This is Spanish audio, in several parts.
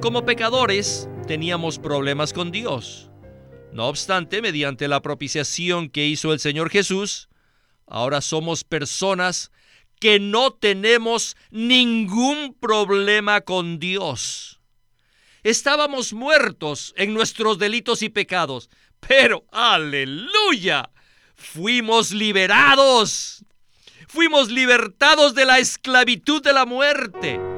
Como pecadores, teníamos problemas con Dios. No obstante, mediante la propiciación que hizo el Señor Jesús, ahora somos personas que no tenemos ningún problema con Dios. Estábamos muertos en nuestros delitos y pecados, pero aleluya, fuimos liberados. Fuimos libertados de la esclavitud de la muerte.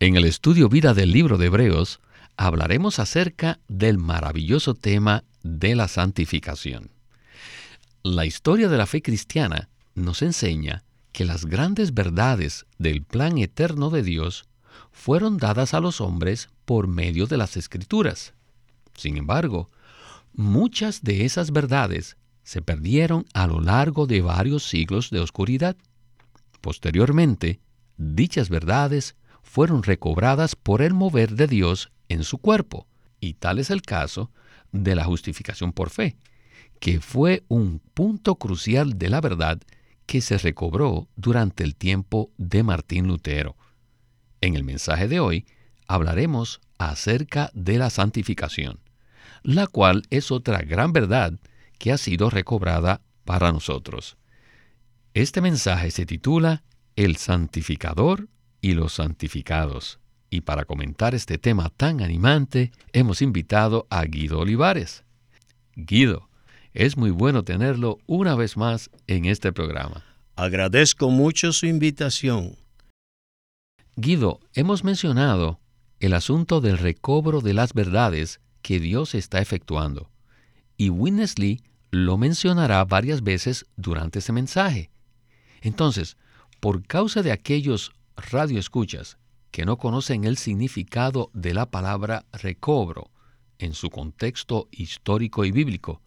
en el Estudio Vida del libro de Hebreos, hablaremos acerca del maravilloso tema de la santificación. La historia de la fe cristiana nos enseña que las grandes verdades del plan eterno de Dios fueron dadas a los hombres por medio de las escrituras. Sin embargo, muchas de esas verdades se perdieron a lo largo de varios siglos de oscuridad. Posteriormente, dichas verdades fueron recobradas por el mover de Dios en su cuerpo, y tal es el caso de la justificación por fe, que fue un punto crucial de la verdad que se recobró durante el tiempo de Martín Lutero. En el mensaje de hoy hablaremos acerca de la santificación, la cual es otra gran verdad que ha sido recobrada para nosotros. Este mensaje se titula El santificador y los santificados. Y para comentar este tema tan animante, hemos invitado a Guido Olivares. Guido, es muy bueno tenerlo una vez más en este programa. Agradezco mucho su invitación. Guido, hemos mencionado el asunto del recobro de las verdades que Dios está efectuando. Y Winnesley lo mencionará varias veces durante ese mensaje. Entonces, por causa de aquellos radioescuchas que no conocen el significado de la palabra recobro en su contexto histórico y bíblico,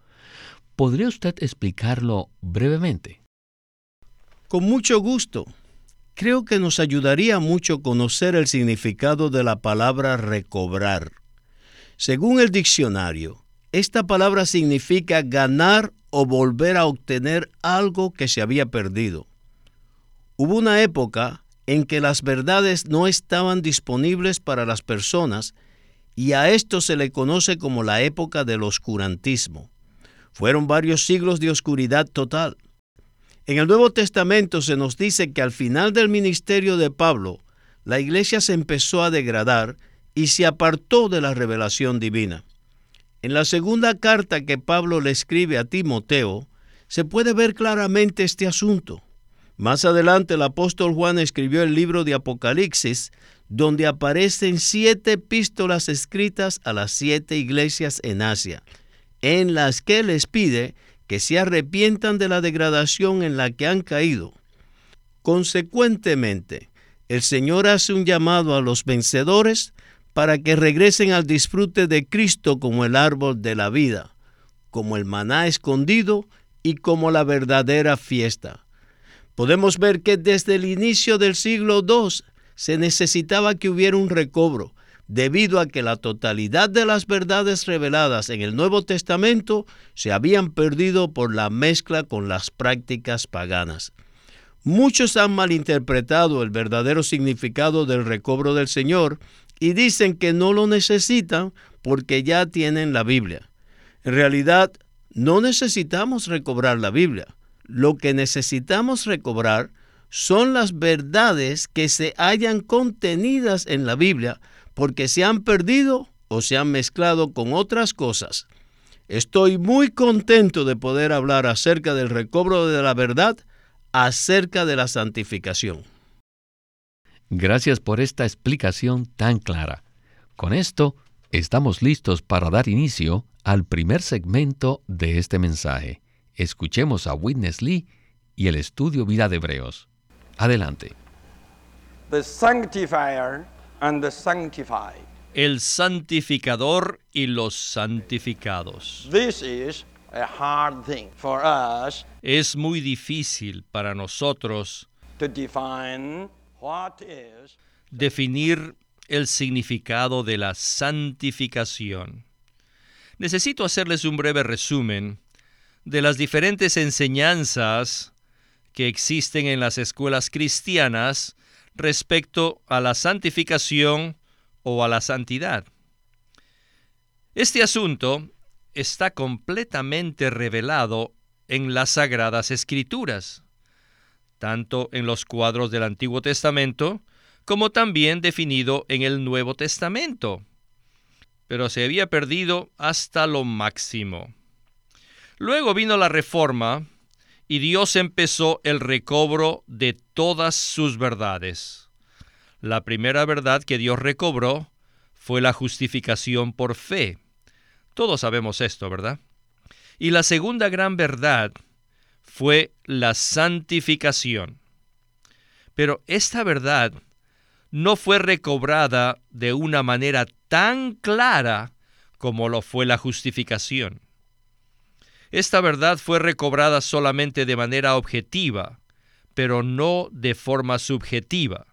¿podría usted explicarlo brevemente? Con mucho gusto. Creo que nos ayudaría mucho conocer el significado de la palabra recobrar. Según el diccionario, esta palabra significa ganar o volver a obtener algo que se había perdido. Hubo una época en que las verdades no estaban disponibles para las personas y a esto se le conoce como la época del oscurantismo. Fueron varios siglos de oscuridad total. En el Nuevo Testamento se nos dice que al final del ministerio de Pablo, la iglesia se empezó a degradar y se apartó de la revelación divina. En la segunda carta que Pablo le escribe a Timoteo, se puede ver claramente este asunto. Más adelante el apóstol Juan escribió el libro de Apocalipsis, donde aparecen siete epístolas escritas a las siete iglesias en Asia, en las que les pide que se arrepientan de la degradación en la que han caído. Consecuentemente, el Señor hace un llamado a los vencedores para que regresen al disfrute de Cristo como el árbol de la vida, como el maná escondido y como la verdadera fiesta podemos ver que desde el inicio del siglo II se necesitaba que hubiera un recobro, debido a que la totalidad de las verdades reveladas en el Nuevo Testamento se habían perdido por la mezcla con las prácticas paganas. Muchos han malinterpretado el verdadero significado del recobro del Señor y dicen que no lo necesitan porque ya tienen la Biblia. En realidad, no necesitamos recobrar la Biblia lo que necesitamos recobrar son las verdades que se hayan contenidas en la Biblia porque se han perdido o se han mezclado con otras cosas. Estoy muy contento de poder hablar acerca del recobro de la verdad, acerca de la santificación. Gracias por esta explicación tan clara. Con esto, estamos listos para dar inicio al primer segmento de este mensaje. Escuchemos a Witness Lee y el estudio Vida de Hebreos. Adelante. and the sanctified. El santificador y los santificados. This is a hard thing for us Es muy difícil para nosotros to define what is definir el significado de la santificación. Necesito hacerles un breve resumen de las diferentes enseñanzas que existen en las escuelas cristianas respecto a la santificación o a la santidad. Este asunto está completamente revelado en las sagradas escrituras, tanto en los cuadros del Antiguo Testamento como también definido en el Nuevo Testamento, pero se había perdido hasta lo máximo. Luego vino la reforma y Dios empezó el recobro de todas sus verdades. La primera verdad que Dios recobró fue la justificación por fe. Todos sabemos esto, ¿verdad? Y la segunda gran verdad fue la santificación. Pero esta verdad no fue recobrada de una manera tan clara como lo fue la justificación. Esta verdad fue recobrada solamente de manera objetiva, pero no de forma subjetiva,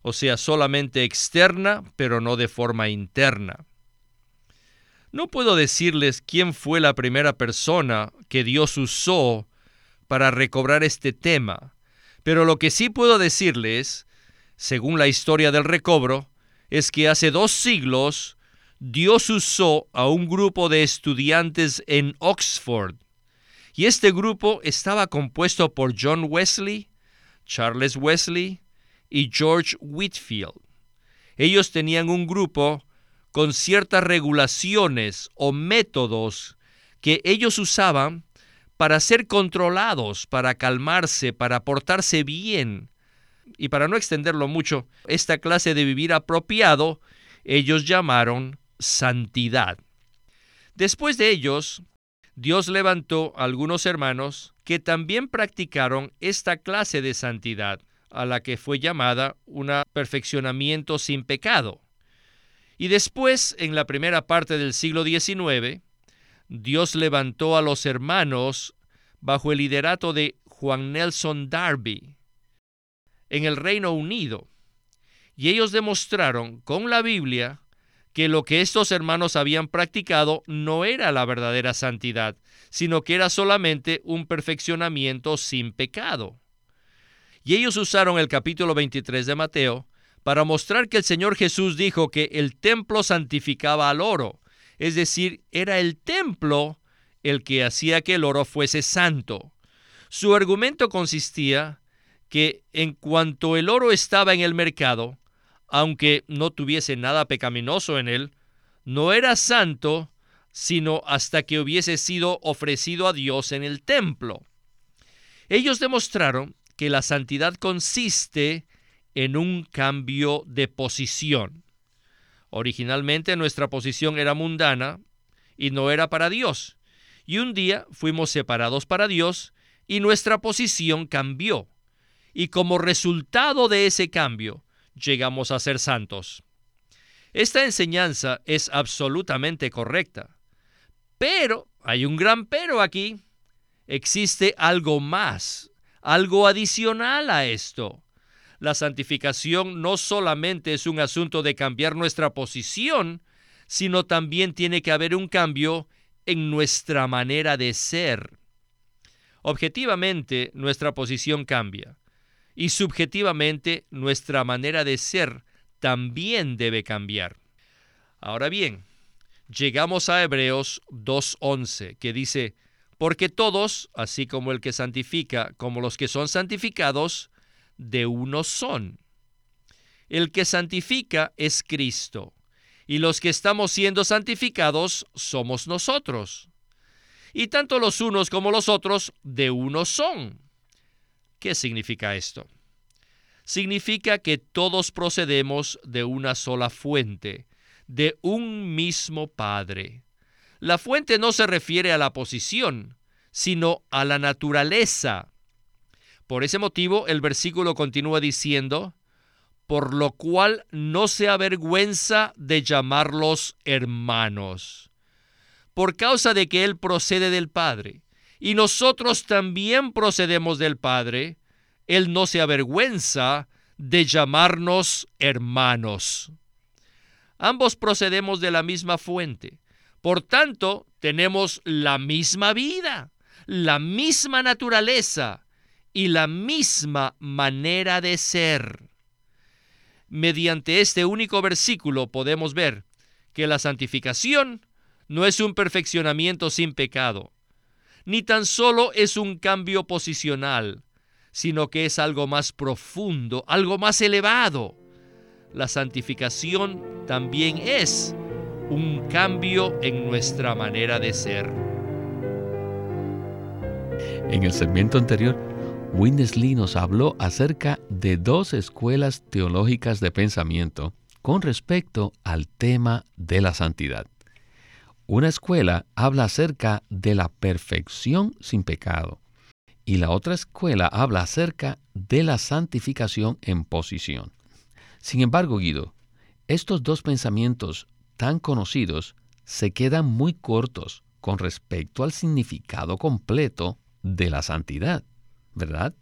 o sea, solamente externa, pero no de forma interna. No puedo decirles quién fue la primera persona que Dios usó para recobrar este tema, pero lo que sí puedo decirles, según la historia del recobro, es que hace dos siglos Dios usó a un grupo de estudiantes en Oxford. Y este grupo estaba compuesto por John Wesley, Charles Wesley y George Whitfield. Ellos tenían un grupo con ciertas regulaciones o métodos que ellos usaban para ser controlados, para calmarse, para portarse bien. Y para no extenderlo mucho, esta clase de vivir apropiado, ellos llamaron santidad. Después de ellos, Dios levantó a algunos hermanos que también practicaron esta clase de santidad, a la que fue llamada un perfeccionamiento sin pecado. Y después, en la primera parte del siglo XIX, Dios levantó a los hermanos bajo el liderato de Juan Nelson Darby en el Reino Unido. Y ellos demostraron con la Biblia que lo que estos hermanos habían practicado no era la verdadera santidad, sino que era solamente un perfeccionamiento sin pecado. Y ellos usaron el capítulo 23 de Mateo para mostrar que el Señor Jesús dijo que el templo santificaba al oro, es decir, era el templo el que hacía que el oro fuese santo. Su argumento consistía que en cuanto el oro estaba en el mercado, aunque no tuviese nada pecaminoso en él, no era santo sino hasta que hubiese sido ofrecido a Dios en el templo. Ellos demostraron que la santidad consiste en un cambio de posición. Originalmente nuestra posición era mundana y no era para Dios. Y un día fuimos separados para Dios y nuestra posición cambió. Y como resultado de ese cambio, llegamos a ser santos. Esta enseñanza es absolutamente correcta. Pero hay un gran pero aquí. Existe algo más, algo adicional a esto. La santificación no solamente es un asunto de cambiar nuestra posición, sino también tiene que haber un cambio en nuestra manera de ser. Objetivamente, nuestra posición cambia y subjetivamente nuestra manera de ser también debe cambiar. Ahora bien, llegamos a Hebreos 2.11, que dice, porque todos, así como el que santifica, como los que son santificados, de uno son. El que santifica es Cristo, y los que estamos siendo santificados somos nosotros. Y tanto los unos como los otros de uno son. ¿Qué significa esto? Significa que todos procedemos de una sola fuente, de un mismo Padre. La fuente no se refiere a la posición, sino a la naturaleza. Por ese motivo el versículo continúa diciendo, por lo cual no se avergüenza de llamarlos hermanos, por causa de que Él procede del Padre, y nosotros también procedemos del Padre, Él no se avergüenza de llamarnos hermanos. Ambos procedemos de la misma fuente, por tanto, tenemos la misma vida, la misma naturaleza y la misma manera de ser. Mediante este único versículo podemos ver que la santificación no es un perfeccionamiento sin pecado, ni tan solo es un cambio posicional, sino que es algo más profundo, algo más elevado. La santificación también es un cambio en nuestra manera de ser. En el segmento anterior, Winnesley nos habló acerca de dos escuelas teológicas de pensamiento con respecto al tema de la santidad. Una escuela habla acerca de la perfección sin pecado y la otra escuela habla acerca de la santificación en posición. Sin embargo, Guido, estos dos pensamientos tan conocidos se quedan muy cortos con respecto al significado completo de la santidad, ¿verdad?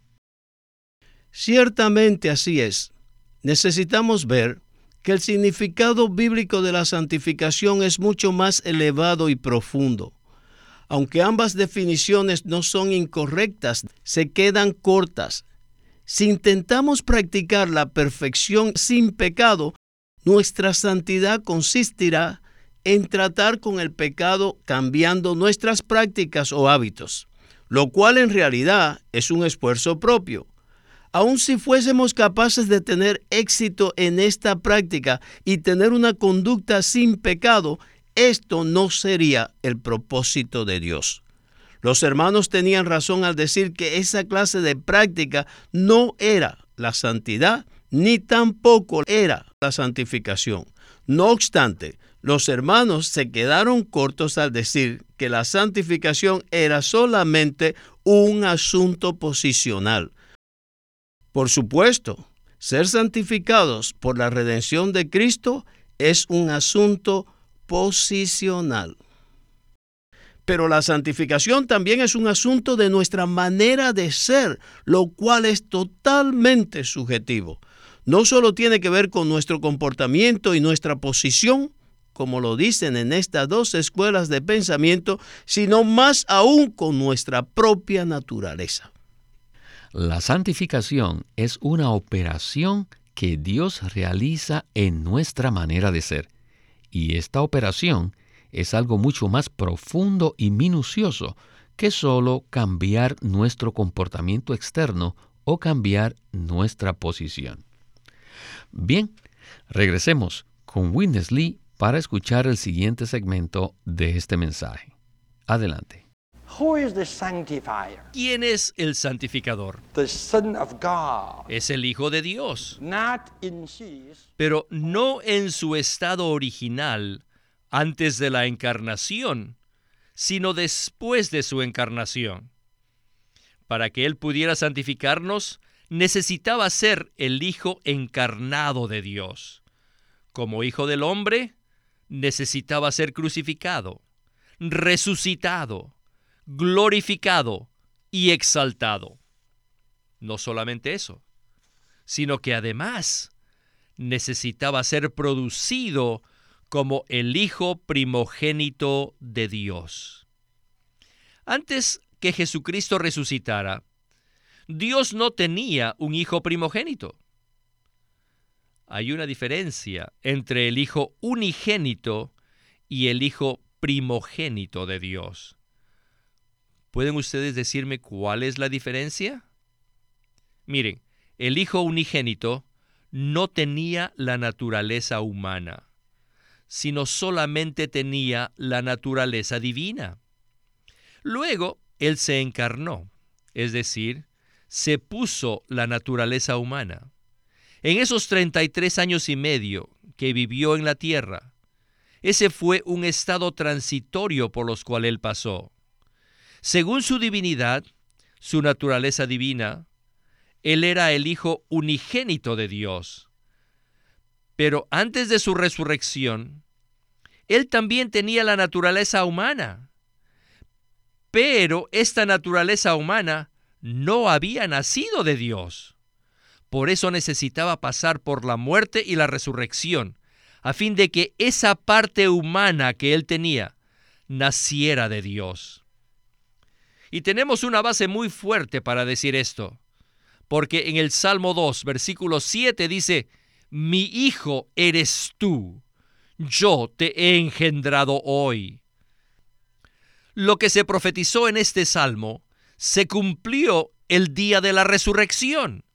Ciertamente así es. Necesitamos ver que el significado bíblico de la santificación es mucho más elevado y profundo. Aunque ambas definiciones no son incorrectas, se quedan cortas. Si intentamos practicar la perfección sin pecado, nuestra santidad consistirá en tratar con el pecado cambiando nuestras prácticas o hábitos, lo cual en realidad es un esfuerzo propio. Aun si fuésemos capaces de tener éxito en esta práctica y tener una conducta sin pecado, esto no sería el propósito de Dios. Los hermanos tenían razón al decir que esa clase de práctica no era la santidad, ni tampoco era la santificación. No obstante, los hermanos se quedaron cortos al decir que la santificación era solamente un asunto posicional. Por supuesto, ser santificados por la redención de Cristo es un asunto posicional. Pero la santificación también es un asunto de nuestra manera de ser, lo cual es totalmente subjetivo no solo tiene que ver con nuestro comportamiento y nuestra posición, como lo dicen en estas dos escuelas de pensamiento, sino más aún con nuestra propia naturaleza. La santificación es una operación que Dios realiza en nuestra manera de ser, y esta operación es algo mucho más profundo y minucioso que solo cambiar nuestro comportamiento externo o cambiar nuestra posición. Bien, regresemos con Witness Lee para escuchar el siguiente segmento de este mensaje. Adelante. ¿Quién es el santificador? Es el Hijo de Dios. Pero no en su estado original, antes de la encarnación, sino después de su encarnación. Para que Él pudiera santificarnos, necesitaba ser el Hijo encarnado de Dios. Como Hijo del Hombre, necesitaba ser crucificado, resucitado, glorificado y exaltado. No solamente eso, sino que además necesitaba ser producido como el Hijo primogénito de Dios. Antes que Jesucristo resucitara, Dios no tenía un hijo primogénito. Hay una diferencia entre el hijo unigénito y el hijo primogénito de Dios. ¿Pueden ustedes decirme cuál es la diferencia? Miren, el hijo unigénito no tenía la naturaleza humana, sino solamente tenía la naturaleza divina. Luego, él se encarnó, es decir, se puso la naturaleza humana. En esos 33 años y medio que vivió en la tierra, ese fue un estado transitorio por los cual él pasó. Según su divinidad, su naturaleza divina, él era el Hijo unigénito de Dios, Pero antes de su resurrección, Él también tenía la naturaleza humana. Pero esta naturaleza humana no había nacido de Dios. Por eso necesitaba pasar por la muerte y la resurrección, a fin de que esa parte humana que Él tenía naciera de Dios. Y tenemos una base muy fuerte para decir esto, porque en el Salmo 2, versículo 7 dice, mi hijo eres tú, yo te he engendrado hoy. Lo que se profetizó en este salmo se cumplió el día de la resurrección.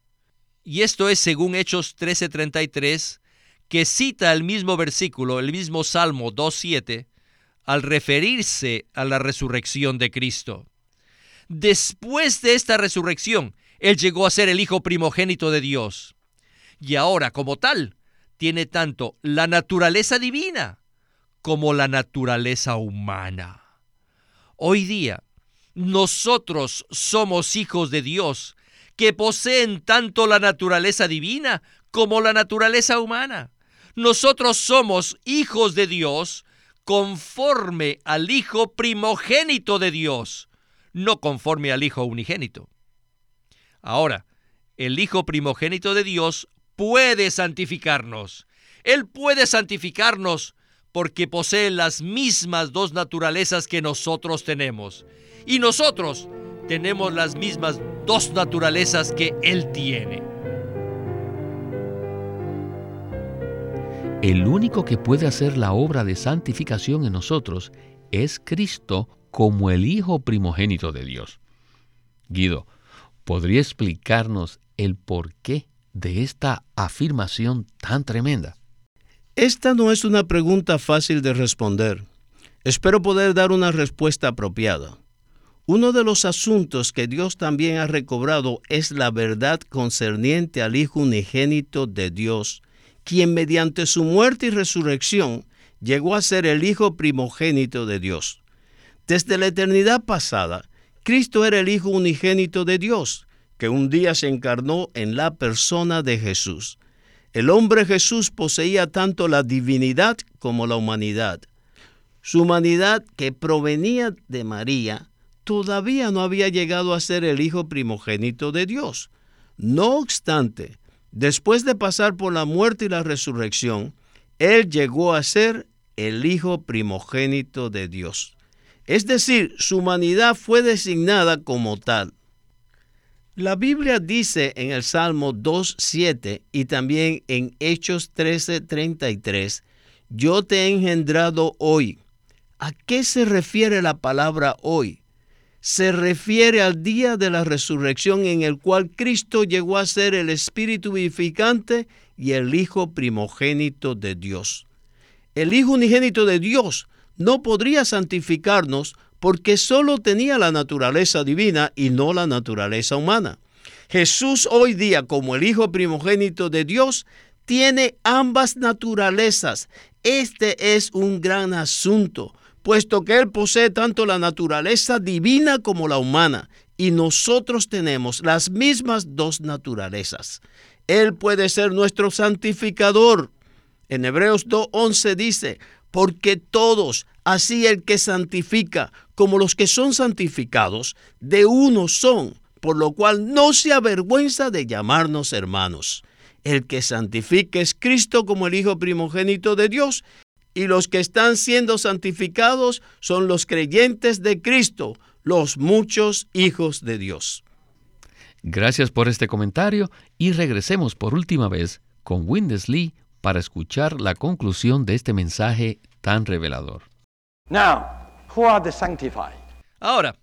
Y esto es según Hechos 13:33, que cita el mismo versículo, el mismo Salmo 2:7, al referirse a la resurrección de Cristo. Después de esta resurrección, Él llegó a ser el Hijo primogénito de Dios. Y ahora, como tal, tiene tanto la naturaleza divina como la naturaleza humana. Hoy día, nosotros somos hijos de Dios que poseen tanto la naturaleza divina como la naturaleza humana. Nosotros somos hijos de Dios conforme al Hijo primogénito de Dios, no conforme al Hijo unigénito. Ahora, el Hijo primogénito de Dios puede santificarnos. Él puede santificarnos porque posee las mismas dos naturalezas que nosotros tenemos. Y nosotros tenemos las mismas dos naturalezas que Él tiene. El único que puede hacer la obra de santificación en nosotros es Cristo como el Hijo primogénito de Dios. Guido, ¿podría explicarnos el porqué de esta afirmación tan tremenda? Esta no es una pregunta fácil de responder. Espero poder dar una respuesta apropiada. Uno de los asuntos que Dios también ha recobrado es la verdad concerniente al Hijo unigénito de Dios, quien mediante su muerte y resurrección llegó a ser el Hijo primogénito de Dios. Desde la eternidad pasada, Cristo era el Hijo unigénito de Dios, que un día se encarnó en la persona de Jesús. El hombre Jesús poseía tanto la divinidad como la humanidad. Su humanidad, que provenía de María, todavía no había llegado a ser el Hijo primogénito de Dios. No obstante, después de pasar por la muerte y la resurrección, Él llegó a ser el Hijo primogénito de Dios. Es decir, su humanidad fue designada como tal. La Biblia dice en el Salmo 2.7 y también en Hechos 13.33, yo te he engendrado hoy. ¿A qué se refiere la palabra hoy? se refiere al día de la resurrección en el cual Cristo llegó a ser el Espíritu vivificante y el Hijo primogénito de Dios. El Hijo unigénito de Dios no podría santificarnos porque solo tenía la naturaleza divina y no la naturaleza humana. Jesús hoy día como el Hijo primogénito de Dios tiene ambas naturalezas. Este es un gran asunto puesto que Él posee tanto la naturaleza divina como la humana, y nosotros tenemos las mismas dos naturalezas. Él puede ser nuestro santificador. En Hebreos 2.11 dice, porque todos, así el que santifica como los que son santificados, de uno son, por lo cual no se avergüenza de llamarnos hermanos. El que santifica es Cristo como el Hijo primogénito de Dios y los que están siendo santificados son los creyentes de Cristo, los muchos hijos de Dios. Gracias por este comentario y regresemos por última vez con Windesley para escuchar la conclusión de este mensaje tan revelador. Now, who are the sanctified? Ahora,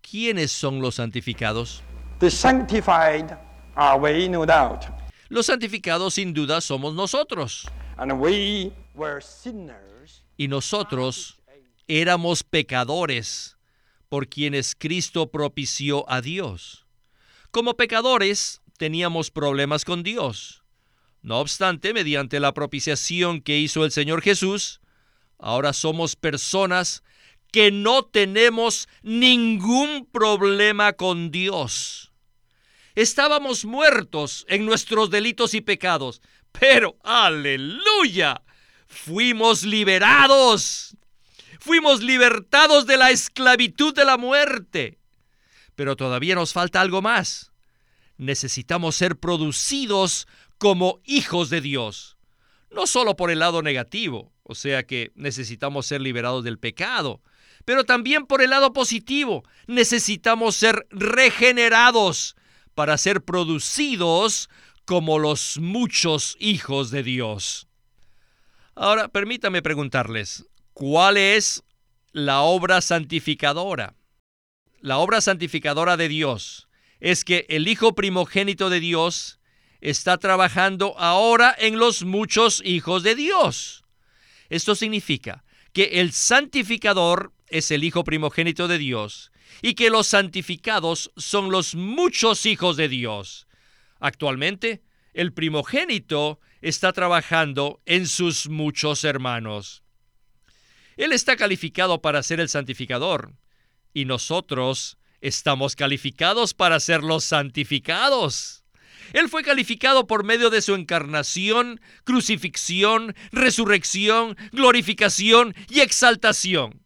¿quiénes son los santificados? The sanctified are we, no doubt. Los santificados sin duda somos nosotros. And we were sinners. Y nosotros éramos pecadores por quienes Cristo propició a Dios. Como pecadores teníamos problemas con Dios. No obstante, mediante la propiciación que hizo el Señor Jesús, ahora somos personas que no tenemos ningún problema con Dios. Estábamos muertos en nuestros delitos y pecados, Pero, aleluya, fuimos liberados. Fuimos libertados de la esclavitud de la muerte. Pero todavía nos falta algo más. Necesitamos ser producidos como hijos de Dios. No solo por el lado negativo, o sea que necesitamos ser liberados del pecado, pero también por el lado positivo, necesitamos ser regenerados para ser producidos como los muchos hijos de Dios. Ahora, permítame preguntarles, ¿cuál es la obra santificadora? La obra santificadora de Dios es que el Hijo primogénito de Dios está trabajando ahora en los muchos hijos de Dios. Esto significa que el santificador es el Hijo primogénito de Dios y que los santificados son los muchos hijos de Dios. Actualmente, el primogénito está trabajando en sus muchos hermanos. Él está calificado para ser el santificador y nosotros estamos calificados para ser los santificados. Él fue calificado por medio de su encarnación, crucifixión, resurrección, glorificación y exaltación.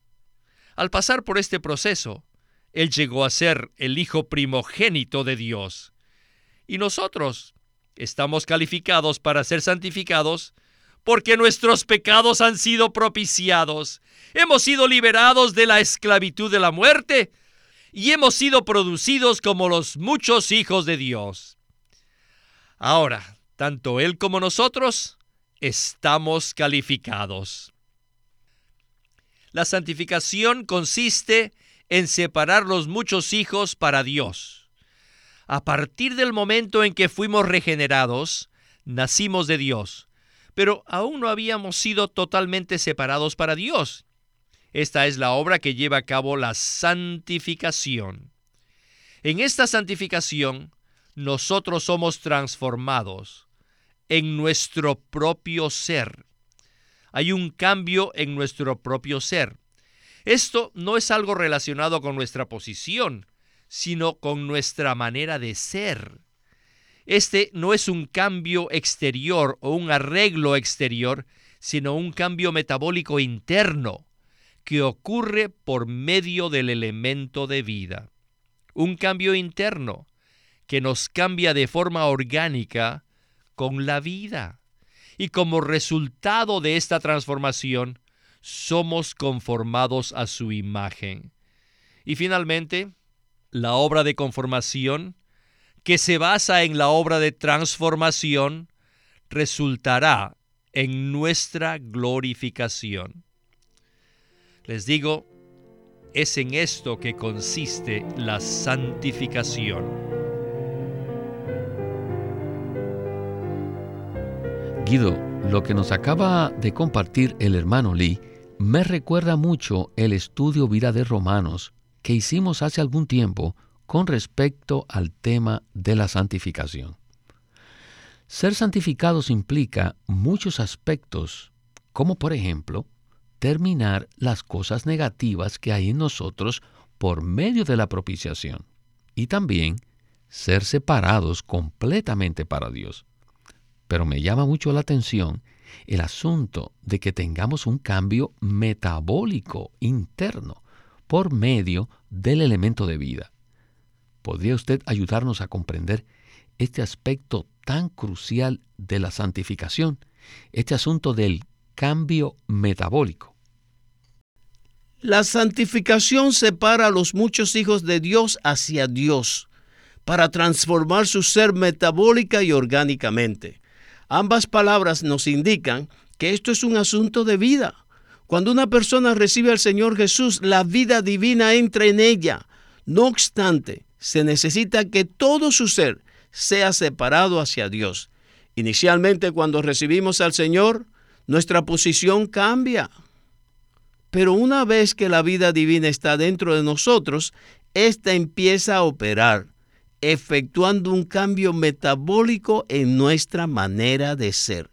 Al pasar por este proceso, Él llegó a ser el Hijo primogénito de Dios. Y nosotros estamos calificados para ser santificados porque nuestros pecados han sido propiciados. Hemos sido liberados de la esclavitud de la muerte y hemos sido producidos como los muchos hijos de Dios. Ahora, tanto Él como nosotros estamos calificados. La santificación consiste en separar los muchos hijos para Dios. A partir del momento en que fuimos regenerados, nacimos de Dios, pero aún no habíamos sido totalmente separados para Dios. Esta es la obra que lleva a cabo la santificación. En esta santificación, nosotros somos transformados en nuestro propio ser. Hay un cambio en nuestro propio ser. Esto no es algo relacionado con nuestra posición, sino con nuestra manera de ser. Este no es un cambio exterior o un arreglo exterior, sino un cambio metabólico interno que ocurre por medio del elemento de vida. Un cambio interno que nos cambia de forma orgánica con la vida. Y como resultado de esta transformación, somos conformados a su imagen. Y finalmente, la obra de conformación, que se basa en la obra de transformación, resultará en nuestra glorificación. Les digo, es en esto que consiste la santificación. Lo que nos acaba de compartir el hermano Lee me recuerda mucho el estudio vida de Romanos que hicimos hace algún tiempo con respecto al tema de la santificación. Ser santificados implica muchos aspectos, como por ejemplo, terminar las cosas negativas que hay en nosotros por medio de la propiciación y también ser separados completamente para Dios. Pero me llama mucho la atención el asunto de que tengamos un cambio metabólico interno por medio del elemento de vida. ¿Podría usted ayudarnos a comprender este aspecto tan crucial de la santificación, este asunto del cambio metabólico? La santificación separa a los muchos hijos de Dios hacia Dios para transformar su ser metabólica y orgánicamente. Ambas palabras nos indican que esto es un asunto de vida. Cuando una persona recibe al Señor Jesús, la vida divina entra en ella. No obstante, se necesita que todo su ser sea separado hacia Dios. Inicialmente cuando recibimos al Señor, nuestra posición cambia. Pero una vez que la vida divina está dentro de nosotros, ésta empieza a operar efectuando un cambio metabólico en nuestra manera de ser.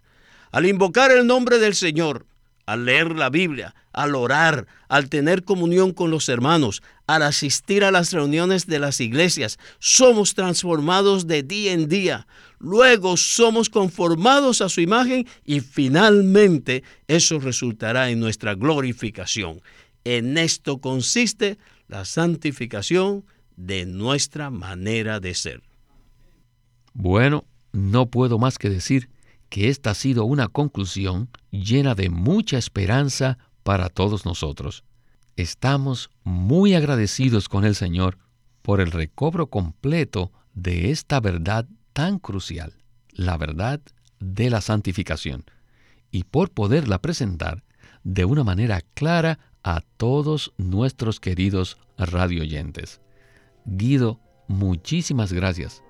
Al invocar el nombre del Señor, al leer la Biblia, al orar, al tener comunión con los hermanos, al asistir a las reuniones de las iglesias, somos transformados de día en día. Luego somos conformados a su imagen y finalmente eso resultará en nuestra glorificación. En esto consiste la santificación de nuestra manera de ser. Bueno, no puedo más que decir que esta ha sido una conclusión llena de mucha esperanza para todos nosotros. Estamos muy agradecidos con el Señor por el recobro completo de esta verdad tan crucial, la verdad de la santificación, y por poderla presentar de una manera clara a todos nuestros queridos radioyentes. Guido, muchísimas gracias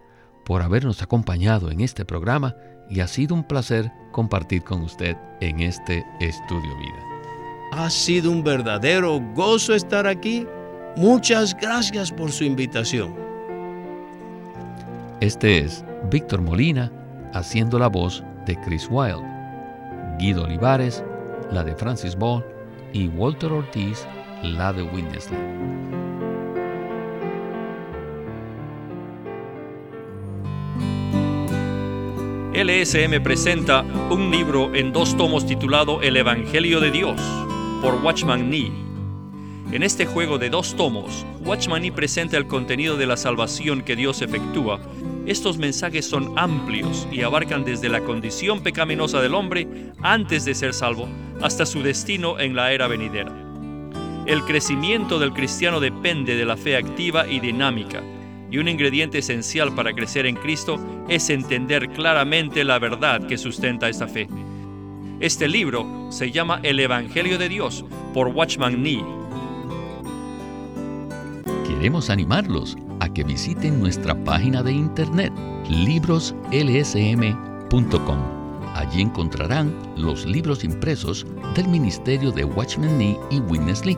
por habernos acompañado en este programa y ha sido un placer compartir con usted en este estudio vida. Ha sido un verdadero gozo estar aquí. Muchas gracias por su invitación. Este es Víctor Molina haciendo la voz de Chris Wilde, Guido Olivares, la de Francis Ball y Walter Ortiz, la de Winnesley. LSM presenta un libro en dos tomos titulado El Evangelio de Dios por Watchman Nee. En este juego de dos tomos, Watchman Nee presenta el contenido de la salvación que Dios efectúa. Estos mensajes son amplios y abarcan desde la condición pecaminosa del hombre antes de ser salvo hasta su destino en la era venidera. El crecimiento del cristiano depende de la fe activa y dinámica y un ingrediente esencial para crecer en Cristo es entender claramente la verdad que sustenta esta fe. Este libro se llama El Evangelio de Dios por Watchman Nee. Queremos animarlos a que visiten nuestra página de internet libroslsm.com. Allí encontrarán los libros impresos del ministerio de Watchman Nee y Witness Lee